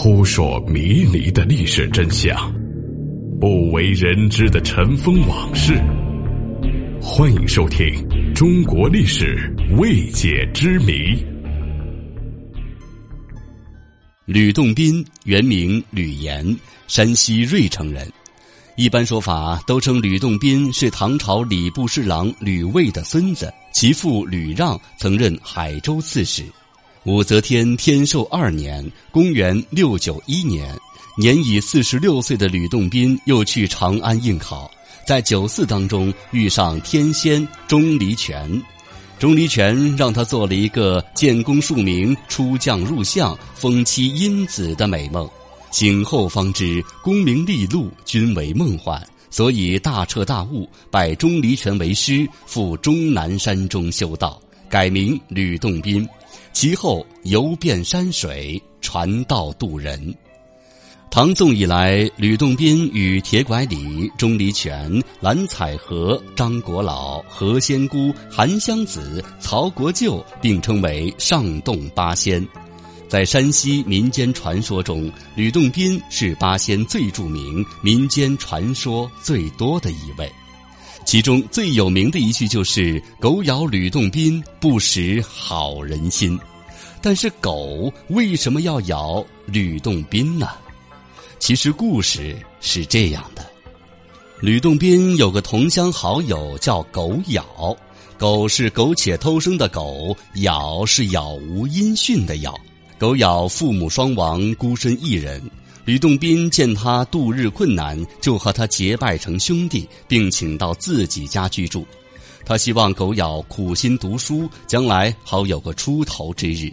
扑朔迷离的历史真相，不为人知的尘封往事。欢迎收听《中国历史未解之谜》。吕洞宾原名吕岩，山西芮城人。一般说法都称吕洞宾是唐朝礼部侍郎吕卫的孙子，其父吕让曾任海州刺史。武则天天寿二年（公元691年），年已四十六岁的吕洞宾又去长安应考，在酒肆当中遇上天仙钟离权，钟离权让他做了一个建功数名、出将入相、封妻荫子的美梦。醒后方知功名利禄均为梦幻，所以大彻大悟，拜钟离权为师，赴终南山中修道，改名吕洞宾。其后游遍山水，传道渡人。唐宋以来，吕洞宾与铁拐李、钟离权、蓝采和、张国老、何仙姑、韩湘子、曹国舅并称为上洞八仙。在山西民间传说中，吕洞宾是八仙最著名、民间传说最多的一位。其中最有名的一句就是“狗咬吕洞宾，不识好人心”。但是狗为什么要咬吕洞宾呢？其实故事是这样的：吕洞宾有个同乡好友叫狗咬，狗是苟且偷生的狗，咬是杳无音讯的杳。狗咬父母双亡，孤身一人。吕洞宾见他度日困难，就和他结拜成兄弟，并请到自己家居住。他希望狗咬苦心读书，将来好有个出头之日。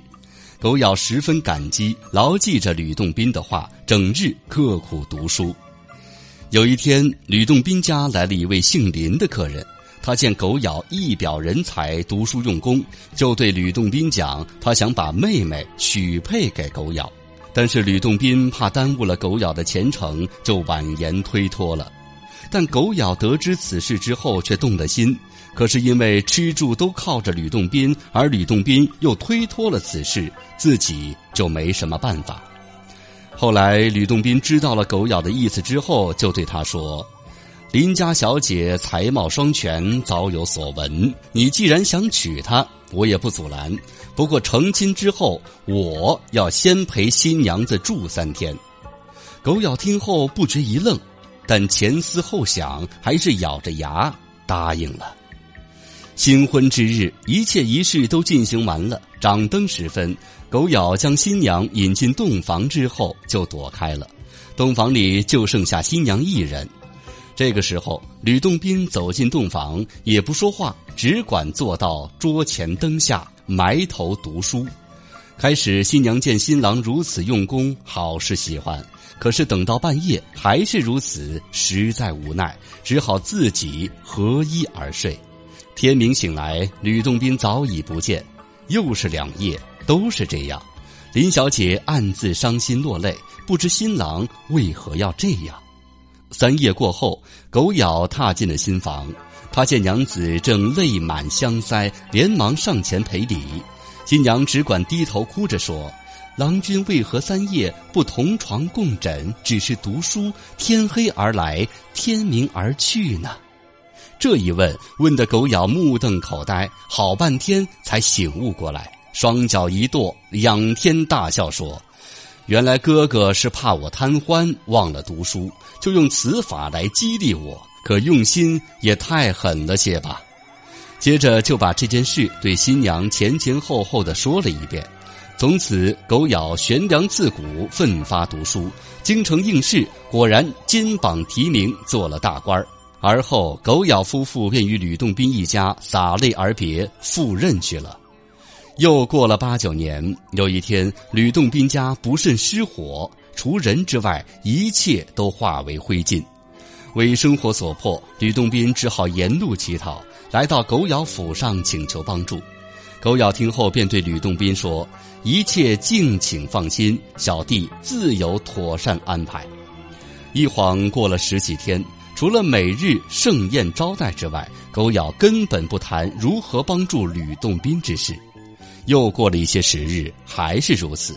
狗咬十分感激，牢记着吕洞宾的话，整日刻苦读书。有一天，吕洞宾家来了一位姓林的客人。他见狗咬一表人才，读书用功，就对吕洞宾讲，他想把妹妹许配给狗咬。但是吕洞宾怕耽误了狗咬的前程，就婉言推脱了。但狗咬得知此事之后，却动了心。可是因为吃住都靠着吕洞宾，而吕洞宾又推脱了此事，自己就没什么办法。后来吕洞宾知道了狗咬的意思之后，就对他说。林家小姐才貌双全，早有所闻。你既然想娶她，我也不阻拦。不过成亲之后，我要先陪新娘子住三天。狗咬听后不觉一愣，但前思后想，还是咬着牙答应了。新婚之日，一切仪式都进行完了。掌灯时分，狗咬将新娘引进洞房之后，就躲开了。洞房里就剩下新娘一人。这个时候，吕洞宾走进洞房，也不说话，只管坐到桌前灯下埋头读书。开始，新娘见新郎如此用功，好是喜欢；可是等到半夜还是如此，实在无奈，只好自己合衣而睡。天明醒来，吕洞宾早已不见，又是两夜都是这样。林小姐暗自伤心落泪，不知新郎为何要这样。三夜过后，狗咬踏进了新房，他见娘子正泪满香腮，连忙上前赔礼。新娘只管低头哭着说：“郎君为何三夜不同床共枕，只是读书？天黑而来，天明而去呢？”这一问，问得狗咬目瞪口呆，好半天才醒悟过来，双脚一跺，仰天大笑说。原来哥哥是怕我贪欢忘了读书，就用此法来激励我。可用心也太狠了些吧。接着就把这件事对新娘前前后后的说了一遍。从此，狗咬悬梁刺股，奋发读书，京城应试，果然金榜题名，做了大官而后，狗咬夫妇便与吕洞宾一家洒泪而别，赴任去了。又过了八九年，有一天，吕洞宾家不慎失火，除人之外，一切都化为灰烬。为生活所迫，吕洞宾只好沿路乞讨，来到狗咬府上请求帮助。狗咬听后，便对吕洞宾说：“一切敬请放心，小弟自有妥善安排。”一晃过了十几天，除了每日盛宴招待之外，狗咬根本不谈如何帮助吕洞宾之事。又过了一些时日，还是如此。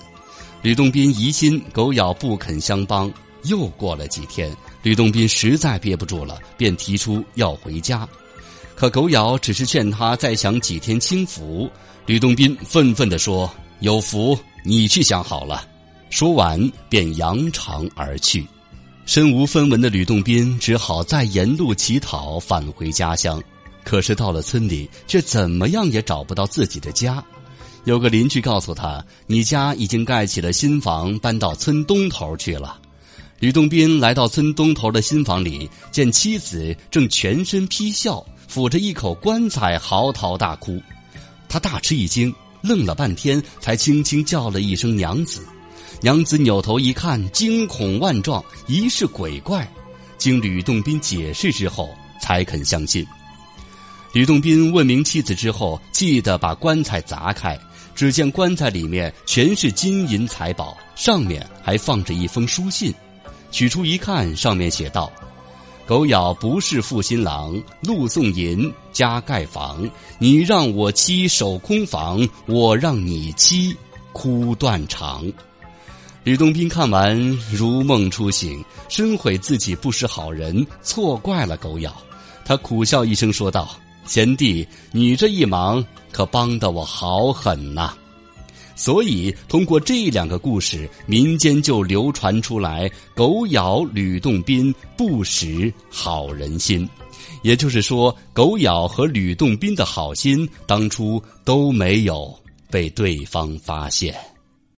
吕洞宾疑心狗咬不肯相帮。又过了几天，吕洞宾实在憋不住了，便提出要回家。可狗咬只是劝他再享几天清福。吕洞宾愤愤地说：“有福你去享好了。”说完便扬长而去。身无分文的吕洞宾只好再沿路乞讨返回家乡。可是到了村里，却怎么样也找不到自己的家。有个邻居告诉他：“你家已经盖起了新房，搬到村东头去了。”吕洞宾来到村东头的新房里，见妻子正全身披孝，抚着一口棺材嚎啕大哭。他大吃一惊，愣了半天，才轻轻叫了一声“娘子”。娘子扭头一看，惊恐万状，疑是鬼怪。经吕洞宾解释之后，才肯相信。吕洞宾问明妻子之后，气得把棺材砸开，只见棺材里面全是金银财宝，上面还放着一封书信。取出一看，上面写道：“狗咬不是负心郎，路送银加盖房。你让我妻守空房，我让你妻哭断肠。”吕洞宾看完如梦初醒，深悔自己不识好人，错怪了狗咬。他苦笑一声说道。贤弟，你这一忙可帮得我好狠呐！所以通过这两个故事，民间就流传出来“狗咬吕洞宾，不识好人心”。也就是说，狗咬和吕洞宾的好心当初都没有被对方发现。